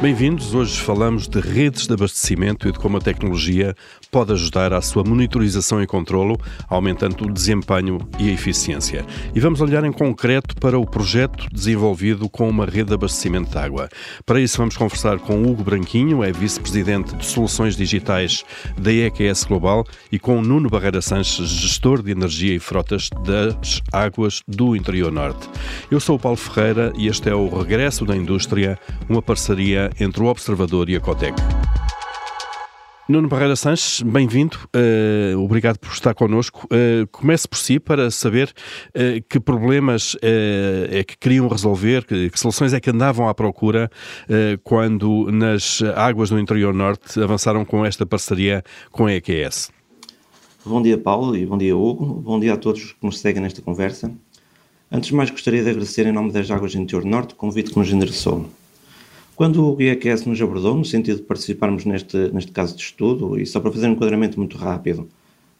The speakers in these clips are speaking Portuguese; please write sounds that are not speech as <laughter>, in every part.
Bem-vindos. Hoje falamos de redes de abastecimento e de como a tecnologia pode ajudar à sua monitorização e controlo, aumentando o desempenho e a eficiência. E vamos olhar em concreto para o projeto desenvolvido com uma rede de abastecimento de água. Para isso vamos conversar com Hugo Branquinho, é vice-presidente de Soluções Digitais da EQS Global, e com Nuno Barreira Sanches, gestor de energia e frotas das águas do interior norte. Eu sou o Paulo Ferreira e este é o Regresso da Indústria, uma parceria entre o Observador e a Cotec. Nuno Barreira Sanches, bem-vindo, uh, obrigado por estar connosco. Uh, comece por si para saber uh, que problemas é que queriam resolver, que, que, soluções é que andavam à procura quando nas águas do interior norte avançaram com esta parceria com a EQS. Bom dia, Paulo, e bom dia, Hugo. Bom dia a todos que nos seguem nesta conversa. Antes de mais, gostaria de agradecer em nome das Águas do Interior Norte o convite que nos endereçou. Quando o IEQS nos abordou, no sentido de participarmos neste, neste caso de estudo, e só para fazer um enquadramento muito rápido,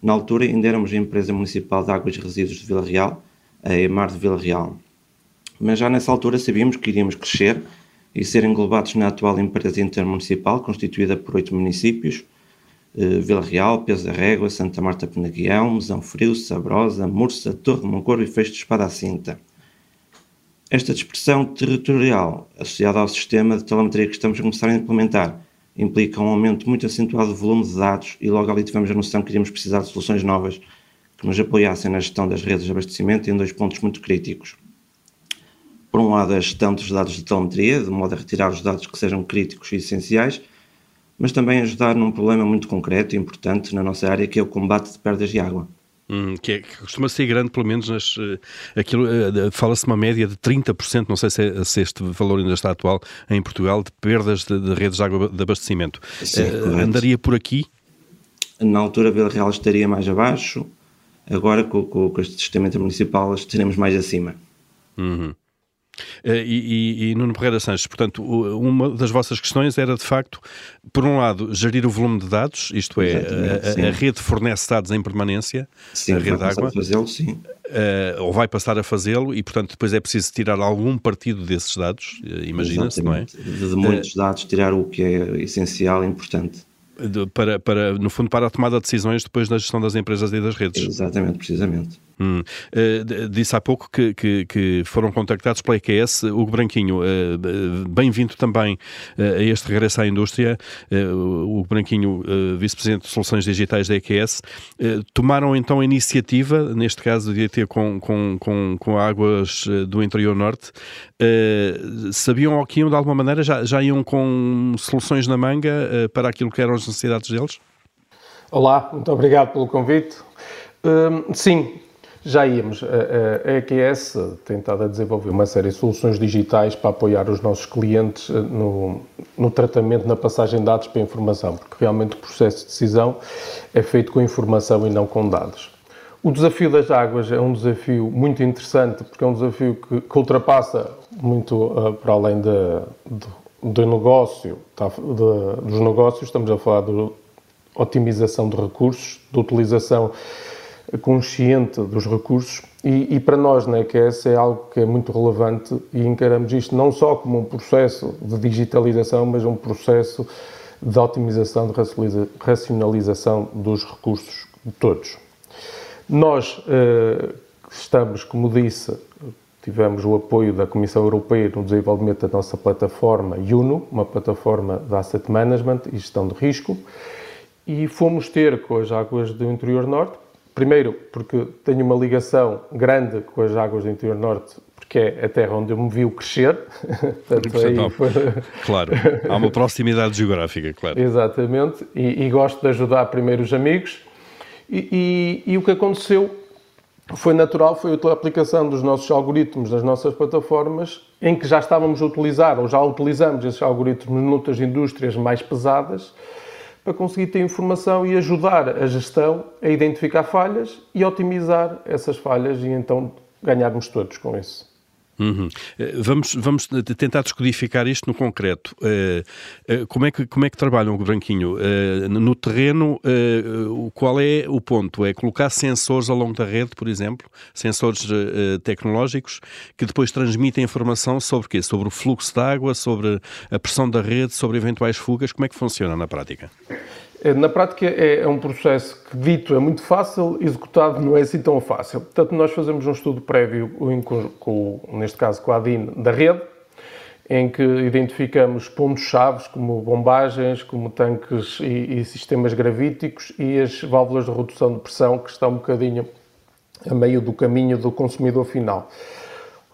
na altura ainda éramos a Empresa Municipal de Águas e Resíduos de Vila Real, a EMAR de Vila Real. Mas já nessa altura sabíamos que iríamos crescer e ser englobados na atual empresa intermunicipal, constituída por oito municípios, eh, Vila Real, Pesa da Régua, Santa Marta Penaguião, Mesão Frio, Sabrosa, Mursa, Torre Moncorvo e Fecho de Espada à Cinta. Esta dispersão territorial, associada ao sistema de telemetria que estamos a começar a implementar, implica um aumento muito acentuado do volume de dados e logo ali tivemos a noção que iríamos precisar de soluções novas que nos apoiassem na gestão das redes de abastecimento em dois pontos muito críticos. Por um lado, a gestão dos dados de telemetria, de modo a retirar os dados que sejam críticos e essenciais, mas também ajudar num problema muito concreto e importante na nossa área, que é o combate de perdas de água. Hum, que, é, que, costuma ser grande, pelo menos nas, eh, aquilo uh, fala-se uma média de 30%, não sei se, é, se, este valor ainda está atual em Portugal, de perdas de, de redes de água de abastecimento. Sim, uh, andaria por aqui? Na altura Vila Real estaria mais abaixo, agora com, com, com este sistema municipal estaremos mais acima. Uhum. Eh, e, e, e Nuno Pereira Sanches, portanto, uma das vossas questões era de facto, por um lado, gerir o volume de dados, isto é, a, a, rede fornece dados em permanência, sim, a rede de água. fazê-lo, sim. Uh, ou vai passar a fazê-lo e, portanto, depois é preciso tirar algum partido desses dados, uh, imagina-se, não é? De muitos uh, dados, tirar o que é essencial e importante. De, para, para, no fundo, para a tomada de decisões depois da gestão das empresas e das redes. Exatamente, precisamente. Hum. Uh, disse há pouco que, que, que, foram contactados pela EQS. Hugo Branquinho, uh, bem-vindo também uh, a este regresso à indústria. Hugo Branquinho, vice-presidente de Soluções Digitais da EQS. tomaram então a iniciativa, neste caso de ter com, com, com, com águas do interior norte. sabiam que iam de alguma maneira, já, já iam com soluções na manga para aquilo que eram as necessidades deles? Olá, muito obrigado pelo convite. Hum, sim, já íamos. A, EQS tem estado a desenvolver uma série de soluções digitais para apoiar os nossos clientes eh, no, no tratamento, na passagem de dados para informação, porque realmente o processo de decisão é feito com informação e não com dados. O desafio das águas é um desafio muito interessante, porque é um desafio que, que ultrapassa muito uh, para além de, de, do negócio, tá, de, dos negócios, estamos a falar de otimização de recursos, de utilização consciente dos recursos e, e, para nós na EQS é algo que é muito relevante e encaramos isto não só como um processo de digitalização, mas um processo de otimização, de racionalização dos recursos todos. Nós eh, estamos, como disse, tivemos o apoio da Comissão Europeia no desenvolvimento da nossa plataforma UNO, uma plataforma de Asset Management e Gestão de Risco, e fomos ter com as águas do interior norte Primeiro, porque tenho uma ligação grande com as águas do interior norte, porque é a terra onde eu me viu crescer. <laughs> Portanto, foi... Claro, há uma proximidade geográfica, claro. Exatamente, e, e, gosto de ajudar primeiro os amigos. E, e, e o que aconteceu foi natural, foi a aplicação dos nossos algoritmos das nossas plataformas, em que já estávamos a utilizar, ou já utilizamos esses algoritmos noutras indústrias mais pesadas, para conseguir ter informação e ajudar a gestão a identificar falhas e otimizar essas falhas e então ganharmos todos com isso. Uhum. Eh, vamos, vamos tentar descodificar isto no concreto. Uh, uh, como, é que, como é que trabalham o Branquinho? Uh, no terreno, qual é o ponto? É colocar sensores ao longo da rede, por exemplo, sensores tecnológicos, que depois transmitem informação sobre o quê? Sobre o fluxo de água, sobre a pressão da rede, sobre eventuais fugas. Como é que funciona na prática? É, na prática é, é, um processo que, dito, é muito fácil, executado não é assim tão fácil. Portanto, nós fazemos um estudo prévio, com, neste caso com a ADIN, da rede, em que identificamos pontos-chave, como bombagens, como tanques e, e, sistemas gravíticos e as válvulas de redução de pressão, que estão um bocadinho a meio do caminho do consumidor final.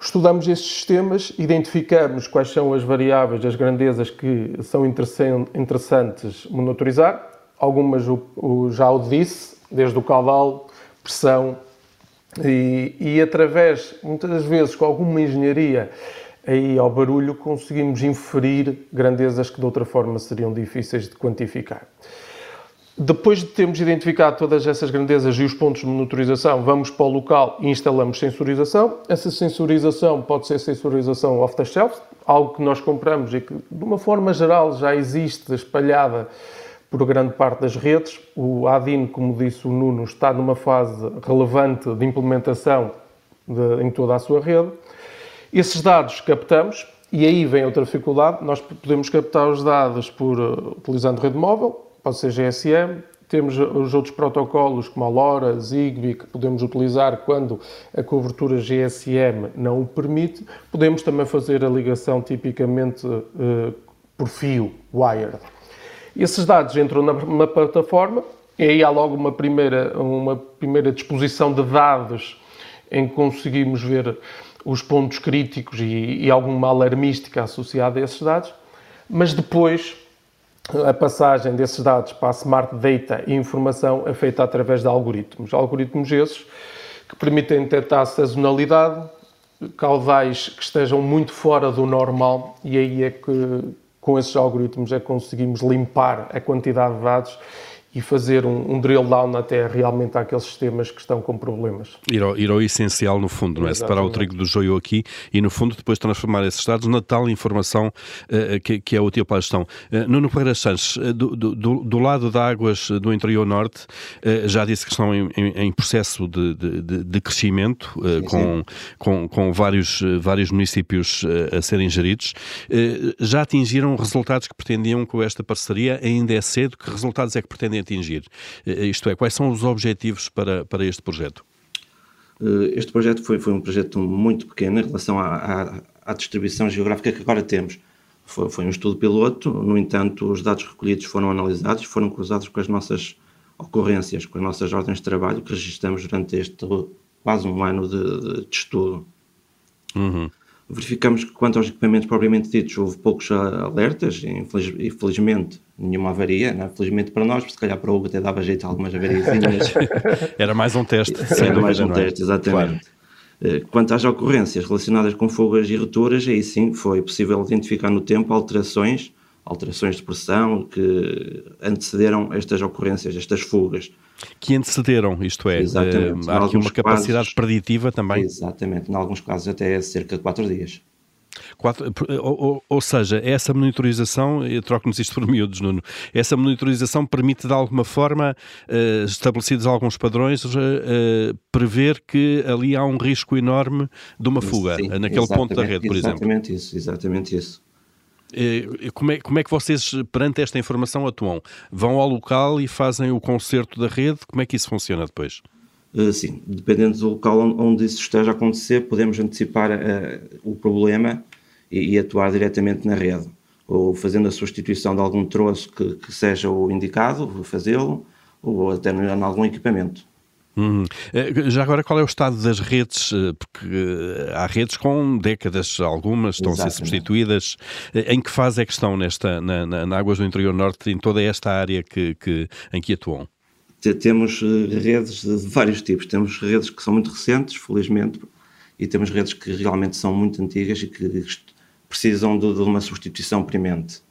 Estudamos estes sistemas, identificamos quais são as variáveis, as grandezas que são interessantes monitorizar algumas o, o, já o disse, desde o caudal, pressão, e, e através, muitas vezes, com alguma engenharia aí ao barulho, conseguimos inferir grandezas que de outra forma seriam difíceis de quantificar. Depois de termos identificado todas essas grandezas e os pontos de monitorização, vamos para o local e instalamos sensorização. Essa sensorização pode ser sensorização off the shelf, algo que nós compramos e que, de uma forma geral, já existe espalhada por grande parte das redes. O ADIN, como disse o Nuno, está numa fase relevante de implementação de, em toda a sua rede. Esses dados captamos e aí vem outra dificuldade. Nós podemos captar os dados por, uh, utilizando rede móvel, pode ser GSM. Temos os outros protocolos como a LoRa, Zigbee, que podemos utilizar quando a cobertura GSM não o permite. Podemos também fazer a ligação tipicamente uh, por fio, wired. Esses dados entram na, plataforma e aí há logo uma primeira, uma primeira disposição de dados em que conseguimos ver os pontos críticos e, e alguma alarmística associada a esses dados, mas depois a passagem desses dados para a Smart Data e informação é feita através de algoritmos. Algoritmos esses que permitem detectar sazonalidade, caudais que estejam muito fora do normal e aí é que com esses algoritmos é que conseguimos limpar a quantidade de dados e fazer um, um, drill down até realmente àqueles sistemas que estão com problemas. Ir ao, ir ao essencial, no fundo, não é? Exatamente. Separar o trigo do joio aqui e, no fundo, depois transformar esses dados na tal informação uh, que, que, é útil para a gestão. Uh, Nuno Pereira Sanches, uh, do, do, do, lado de águas do interior norte, já disse que estão em, em, em processo de, de, de crescimento, sim, com, sim. Com, com, vários, vários municípios a serem geridos. já atingiram resultados que pretendiam com esta parceria? Ainda é cedo? Que resultados é que pretendem atingir? Eh, isto é, quais são os objetivos para, para este projeto? Eh, este projeto foi, foi um projeto muito pequeno em relação à, à, à distribuição geográfica que agora temos. Foi, foi, um estudo piloto, no entanto, os dados recolhidos foram analisados, foram cruzados com as nossas ocorrências, com as nossas ordens de trabalho que registramos durante este quase um ano de, de estudo. Uhum. Verificamos que, quanto aos equipamentos propriamente ditos, houve poucos alertas, e infelizmente nenhuma avaria, né? felizmente para nós, se calhar para o Hugo até dava jeito a algumas avarias. <laughs> Era mais um teste. Era mais um é? teste, exatamente. Claro. Eh, quanto às ocorrências relacionadas com fugas e rupturas, aí sim foi possível identificar no tempo alterações, alterações de pressão que antecederam estas ocorrências, estas fugas. Que antecederam, isto é, Exatamente. Uh, há aqui uma capacidade casos, preditiva também. Exatamente, em alguns casos até cerca de 4 dias. Quatro, ou, ou, seja, essa monitorização, troco-nos isto por miúdos, Nuno, essa monitorização permite de alguma forma, uh, estabelecidos alguns padrões, uh, uh, prever que ali há um risco enorme de uma fuga, Sim, naquele ponto da rede, por exemplo. Exatamente isso, exatamente isso. Como é, como é que vocês, perante esta informação, atuam? Vão ao local e fazem o conserto da rede? Como é que isso funciona depois? sim, dependendo do local onde isso esteja a acontecer, podemos antecipar uh, o problema e, e, atuar diretamente na rede, ou fazendo a substituição de algum troço que, que seja o indicado, fazê-lo, ou até em algum equipamento. Uhum. Já agora, qual é o estado das redes? Eh, porque há redes com décadas, algumas estão Exatamente. a ser substituídas. Em que fase é que estão nesta, na, na, na Águas do Interior Norte, em toda esta área que, que, em que atuam? temos eh, redes de vários tipos. Temos redes que são muito recentes, felizmente, e temos redes que realmente são muito antigas e que precisam de, de uma substituição premente.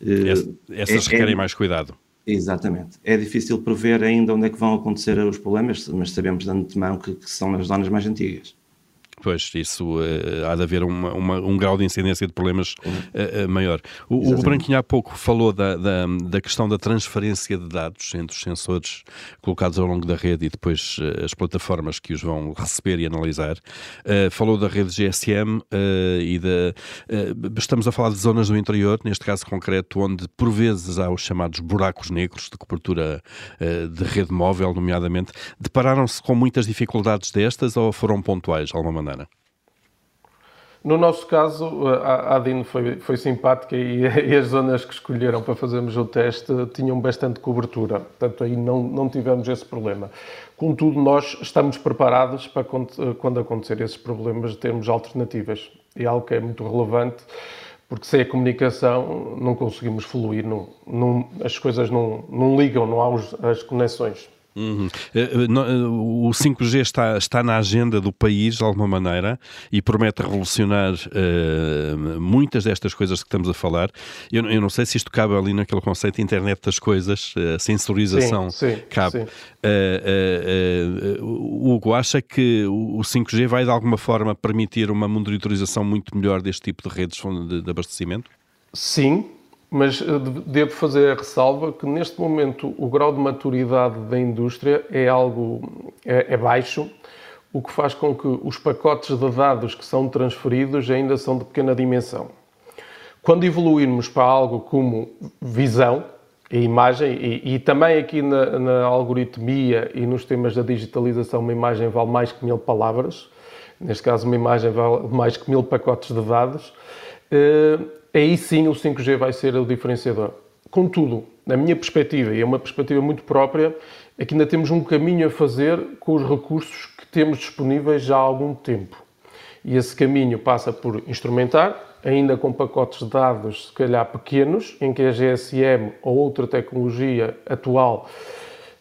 Eh, essas é, requerem é, mais cuidado. Exatamente. É difícil prever ainda onde é que vão acontecer os problemas, mas sabemos de antemão que, que são nas zonas mais antigas. Pois, isso uh, há de haver uma, uma, um grau de incidência de problemas uh, uh, maior. O, o, Branquinho há pouco falou da, da, da, questão da transferência de dados entre os sensores colocados ao longo da rede e depois as plataformas que os vão receber e analisar. falou da rede GSM e da. estamos a falar de zonas do interior, neste caso concreto, onde por vezes há os chamados buracos negros de cobertura de rede móvel, nomeadamente. Depararam-se com muitas dificuldades destas ou foram pontuais, de alguma maneira? No nosso caso, a ADIN foi, foi simpática e, <laughs> e, as zonas que escolheram para fazermos o teste tinham bastante cobertura, portanto aí não, não tivemos esse problema. Contudo, nós estamos preparados para quando acontecer esses problemas termos alternativas. E algo que é muito relevante, porque sem a comunicação não conseguimos fluir, não, não, as coisas não, não ligam, não há os, as conexões. Uhum. Eh, eh, eh, o 5G está, está na agenda do país de alguma maneira e promete revolucionar uh, muitas destas coisas que estamos a falar. Eu, eu, não sei se isto cabe ali naquele conceito de internet das coisas, a sensorização sim, sim, cabe. Sim. Uh, uh, Hugo, acha que o 5G vai de alguma forma permitir uma monitorização muito melhor deste tipo de redes de, de abastecimento? Sim, mas eh, devo fazer a ressalva que neste momento o grau de maturidade da indústria é algo é, é, baixo, o que faz com que os pacotes de dados que são transferidos ainda são de pequena dimensão. Quando evoluirmos para algo como visão e imagem, e, e também aqui na, na, algoritmia e nos temas da digitalização, uma imagem vale mais que mil palavras, neste caso, uma imagem vale mais que mil pacotes de dados. Aí sim o 5G vai ser o diferenciador. Contudo, na minha perspectiva, e é uma perspectiva muito própria, é que ainda temos um caminho a fazer com os recursos que temos disponíveis já há algum tempo. E esse caminho passa por instrumentar, ainda com pacotes de dados, se calhar pequenos, em que a GSM ou outra tecnologia atual,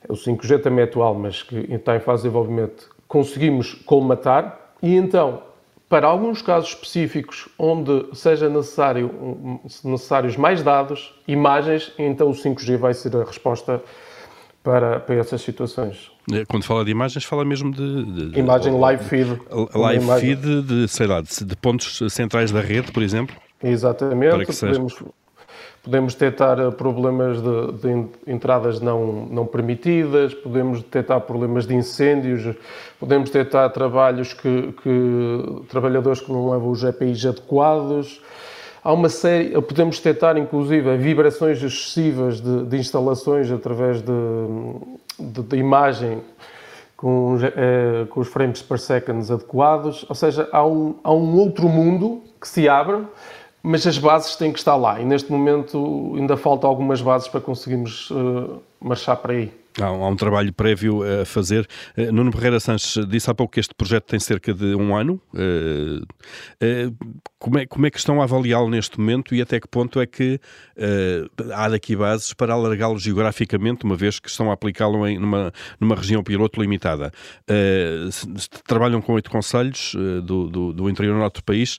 o 5G também é atual, mas que está em fase de desenvolvimento, conseguimos colmatar. E então, para alguns casos específicos onde seja necessário, necessários mais dados, imagens, então o 5G vai ser a resposta para, para essas situações. É, quando fala de imagens, fala mesmo de... de, de imagem live feed. Live feed de, sei lá, de, de, pontos centrais da rede, por exemplo? Exatamente. Podemos, podemos detectar eh, problemas de, de, entradas não, não permitidas, podemos detectar problemas de incêndios, podemos detectar trabalhos que, que trabalhadores que não levam os GPIs adequados. Há uma série, eh, podemos detectar inclusive vibrações excessivas de, de instalações através de, de imagem com, eh, com, os frames per second adequados, ou seja, há um, há um outro mundo que se abre mas as bases têm que estar lá e neste momento ainda falta algumas bases para conseguirmos uh, marchar para aí. Há um, há um, trabalho prévio a fazer. Uh, Nuno Ferreira Sanches disse há pouco que este projeto tem cerca de um ano. Uh, uh, como, é, como é que estão a avaliá-lo neste momento e até que ponto é que há daqui bases para alargá-lo geograficamente, uma vez que estão a aplicá-lo numa, numa região piloto limitada? trabalham com oito conselhos do, do, do, interior país.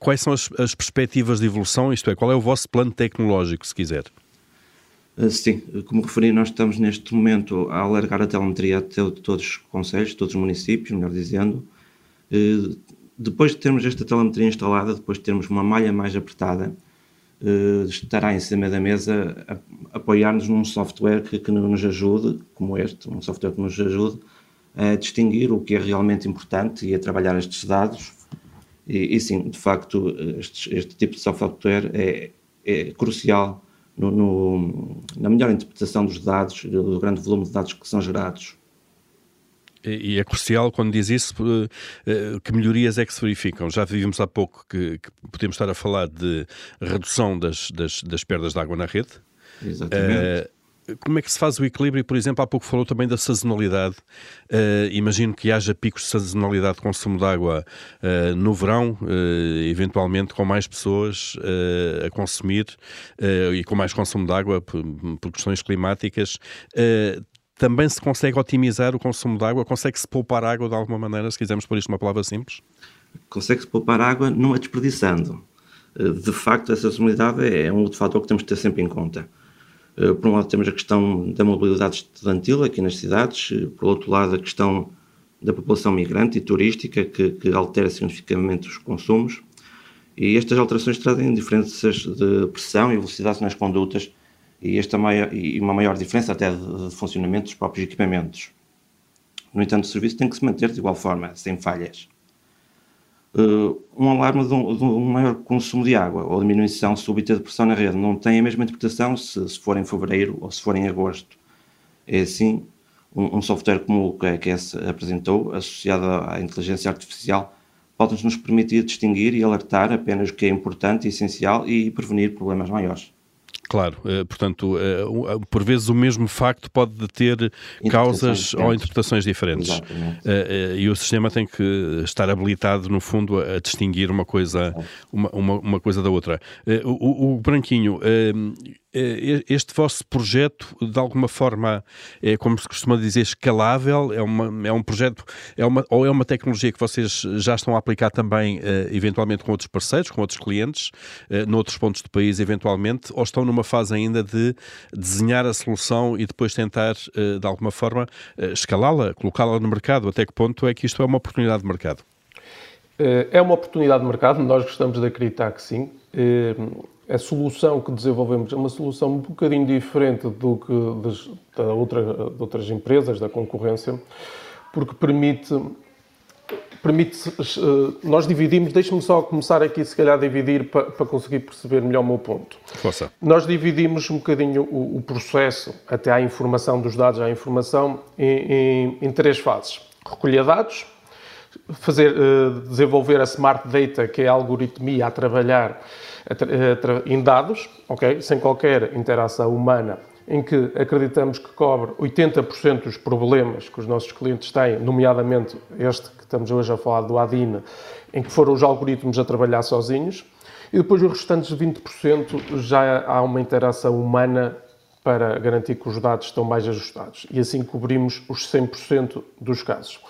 quais são as, as perspectivas de evolução? Isto é, qual é o vosso plano tecnológico, se quiser? Ah, sim, como referi, nós estamos neste momento a alargar a telemetria até todos os conselhos, todos os municípios, melhor dizendo. Ah, depois de termos esta telemetria instalada, depois de termos uma malha mais apertada, ah, estará em cima da mesa apoiar-nos num software que, que, nos ajude, como este, um software que nos ajude a distinguir o que é realmente importante e a trabalhar estes dados. E, e sim, de facto, este, este tipo de software é, é crucial no, no, na melhor interpretação dos dados, do grande volume de dados que são gerados. E é crucial quando diz isso eh, eh, que melhorias é que se verificam. Já vimos há pouco que, que podemos estar a falar de redução das, das, das perdas de água na rede. Exatamente. Uh, como é que se faz o equilíbrio? Por exemplo, há pouco falou também da sazonalidade. Uh, imagino que haja picos de sazonalidade de consumo de água uh, no verão, uh, eventualmente com mais pessoas a consumir e com mais consumo de água por, por questões climáticas. também se consegue otimizar o consumo de água? Consegue-se poupar água de alguma maneira, se quisermos pôr isto uma palavra simples? Consegue-se poupar água não a desperdiçando. De facto, a sazonalidade é um outro fator que temos de ter sempre em conta por um lado temos a questão da mobilidade estudantil aqui nas cidades, eh, por outro lado a questão da população migrante e turística que, que altera significativamente os consumos e estas alterações trazem diferenças de pressão e velocidade nas condutas e, esta maior, e uma maior diferença até de, de funcionamento dos próprios equipamentos. No entanto, o serviço tem que se manter de igual forma, sem falhas. Uh, um alarme de um, de um, maior consumo de água ou diminuição súbita de pressão na rede não tem a mesma interpretação se, se for em fevereiro ou se for em agosto. É assim, um, um software como o que a EQS apresentou, associado à inteligência artificial, pode nos permitir distinguir e alertar apenas o que é importante e essencial e prevenir problemas maiores. Claro, eh, portanto, eh, eh, por vezes o mesmo facto pode ter causas ou interpretações diferentes. Exatamente. E o sistema tem que estar habilitado, no fundo, a distinguir uma coisa, uma, uma, uma coisa da outra. O, o Branquinho eh, este vosso projeto, de alguma forma, é como se costuma dizer, escalável? É, uma, é um projeto, é uma, ou é uma tecnologia que vocês já estão a aplicar também, uh, eventualmente, com outros parceiros, com outros clientes, uh, noutros pontos do país, eventualmente, ou estão numa fase ainda de desenhar a solução e depois tentar, de alguma forma, escalá-la, colocá-la no mercado? Até que ponto é que isto é uma oportunidade de mercado? É uma oportunidade de mercado, nós gostamos de acreditar que sim a solução que desenvolvemos é uma solução um bocadinho diferente do que das, da outra, de outras empresas, da concorrência, porque permite. Permite, eh, nós dividimos, deixe-me só começar aqui, se calhar, a dividir para, para conseguir perceber melhor o meu ponto. Força. Nós dividimos um bocadinho o, o, processo, até à informação dos dados, à informação, em, em, em três fases. Recolher dados, fazer, uh, desenvolver a Smart Data, que é a algoritmia a trabalhar em dados, ok, sem qualquer interação humana, em que acreditamos que cobre 80% dos problemas que os nossos clientes têm, nomeadamente este que estamos hoje a falar do ADIN, em que foram os algoritmos a trabalhar sozinhos, e depois os restantes 20% já há uma interação humana para garantir que os dados estão mais ajustados. E assim cobrimos os 100% dos casos.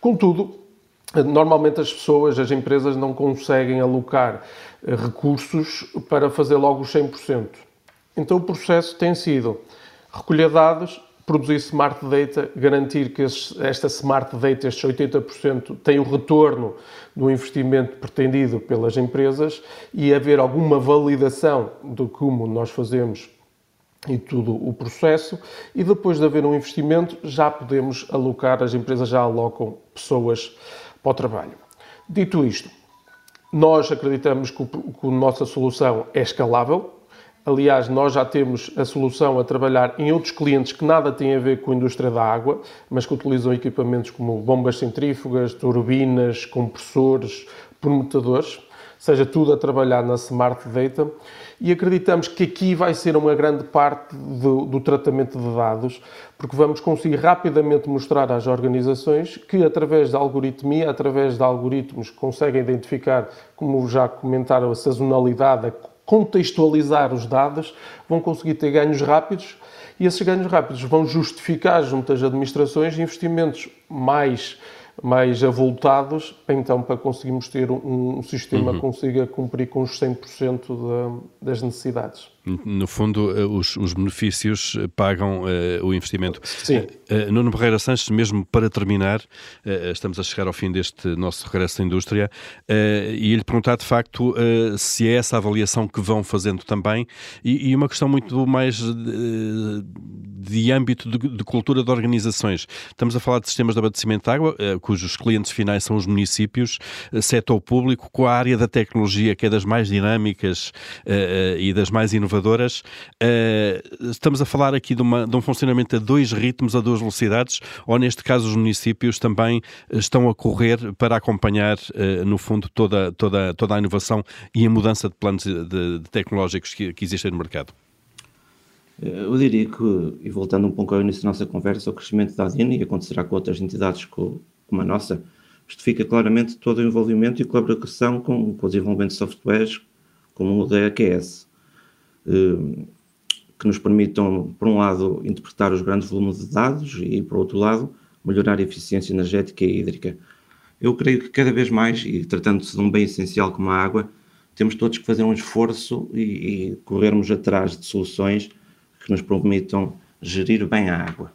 Contudo, normalmente as pessoas, as empresas não conseguem alocar eh, recursos para fazer logo os 100%. Então o processo tem sido recolher dados, produzir smart data, garantir que esta smart data, estes 80%, tem o retorno do investimento pretendido pelas empresas e haver alguma validação do como nós fazemos e tudo o processo e depois de haver um investimento já podemos alocar, as empresas já alocam pessoas para o trabalho. Dito isto, nós acreditamos que, a nossa solução é escalável. Aliás, nós já temos a solução a trabalhar em outros clientes que nada têm a ver com a indústria da água, mas que utilizam equipamentos como bombas centrífugas, turbinas, compressores, permutadores, seja tudo a trabalhar na Smart Data e acreditamos que aqui vai ser uma grande parte do, do, tratamento de dados, porque vamos conseguir rapidamente mostrar às organizações que, através da algoritmia, através de algoritmos que conseguem identificar, como já comentaram, a sazonalidade, a contextualizar os dados, vão conseguir ter ganhos rápidos e esses ganhos rápidos vão justificar junto às administrações investimentos mais mais avultados, então para conseguirmos ter um, um sistema uhum. que consiga cumprir com os 100% da, das necessidades. No fundo, eh, os, os benefícios eh, pagam uh, o investimento. Sim. Uh, Nuno Barreira Sanches, mesmo para terminar, uh, estamos a chegar ao fim deste nosso regresso à indústria, e lhe perguntar de facto se é essa avaliação que vão fazendo também, e, e uma questão muito mais de, de âmbito de, de, cultura de organizações. Estamos a falar de sistemas de abastecimento de água, cujos clientes finais são os municípios, setor público, com a área da tecnologia, que é das mais dinâmicas e das mais inovadoras inovadoras. Uh, estamos a falar aqui de, uma, de um funcionamento a dois ritmos, a duas velocidades, ou neste caso os municípios também estão a correr para acompanhar, uh, no fundo, toda, toda, toda a inovação e a mudança de planos de, de tecnológicos que, que existem no mercado? Eu diria que, e voltando um pouco ao início da nossa conversa, o crescimento da ADIN, e acontecerá com outras entidades como a nossa, justifica claramente todo o envolvimento e colaboração com, com o desenvolvimento de softwares como o da AQS. Eh, que nos permitam, por um lado, interpretar os grandes volumes de dados e, por outro lado, melhorar a eficiência energética e hídrica. Eu creio que cada vez mais, e tratando-se de um bem essencial como a água, temos todos que fazer um esforço e, e corrermos atrás de soluções que nos permitam gerir bem a água.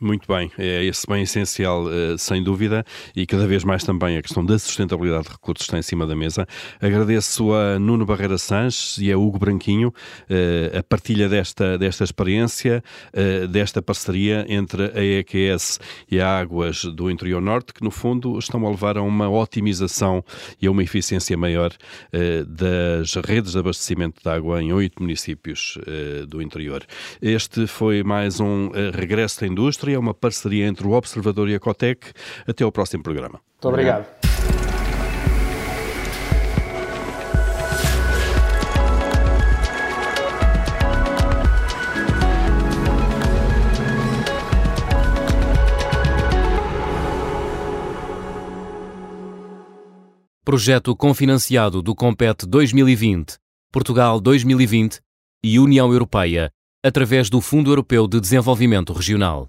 Muito bem, é esse bem essencial, eh, sem dúvida, e cada vez mais também a questão da sustentabilidade de recursos está em cima da mesa. Agradeço a Nuno Barreira Sanches e a Hugo Branquinho eh, a partilha desta, desta experiência, eh, desta parceria entre a EQS e a Águas do Interior Norte, que no fundo estão a levar a uma otimização e a uma eficiência maior das redes de abastecimento de água em oito municípios do interior. Este foi mais um regresso da indústria é uma parceria entre o Observador e a Cotec. Até ao próximo programa. Muito obrigado. Projeto confinanciado do Compete 2020, Portugal 2020 e União Europeia, através do Fundo Europeu de Desenvolvimento Regional.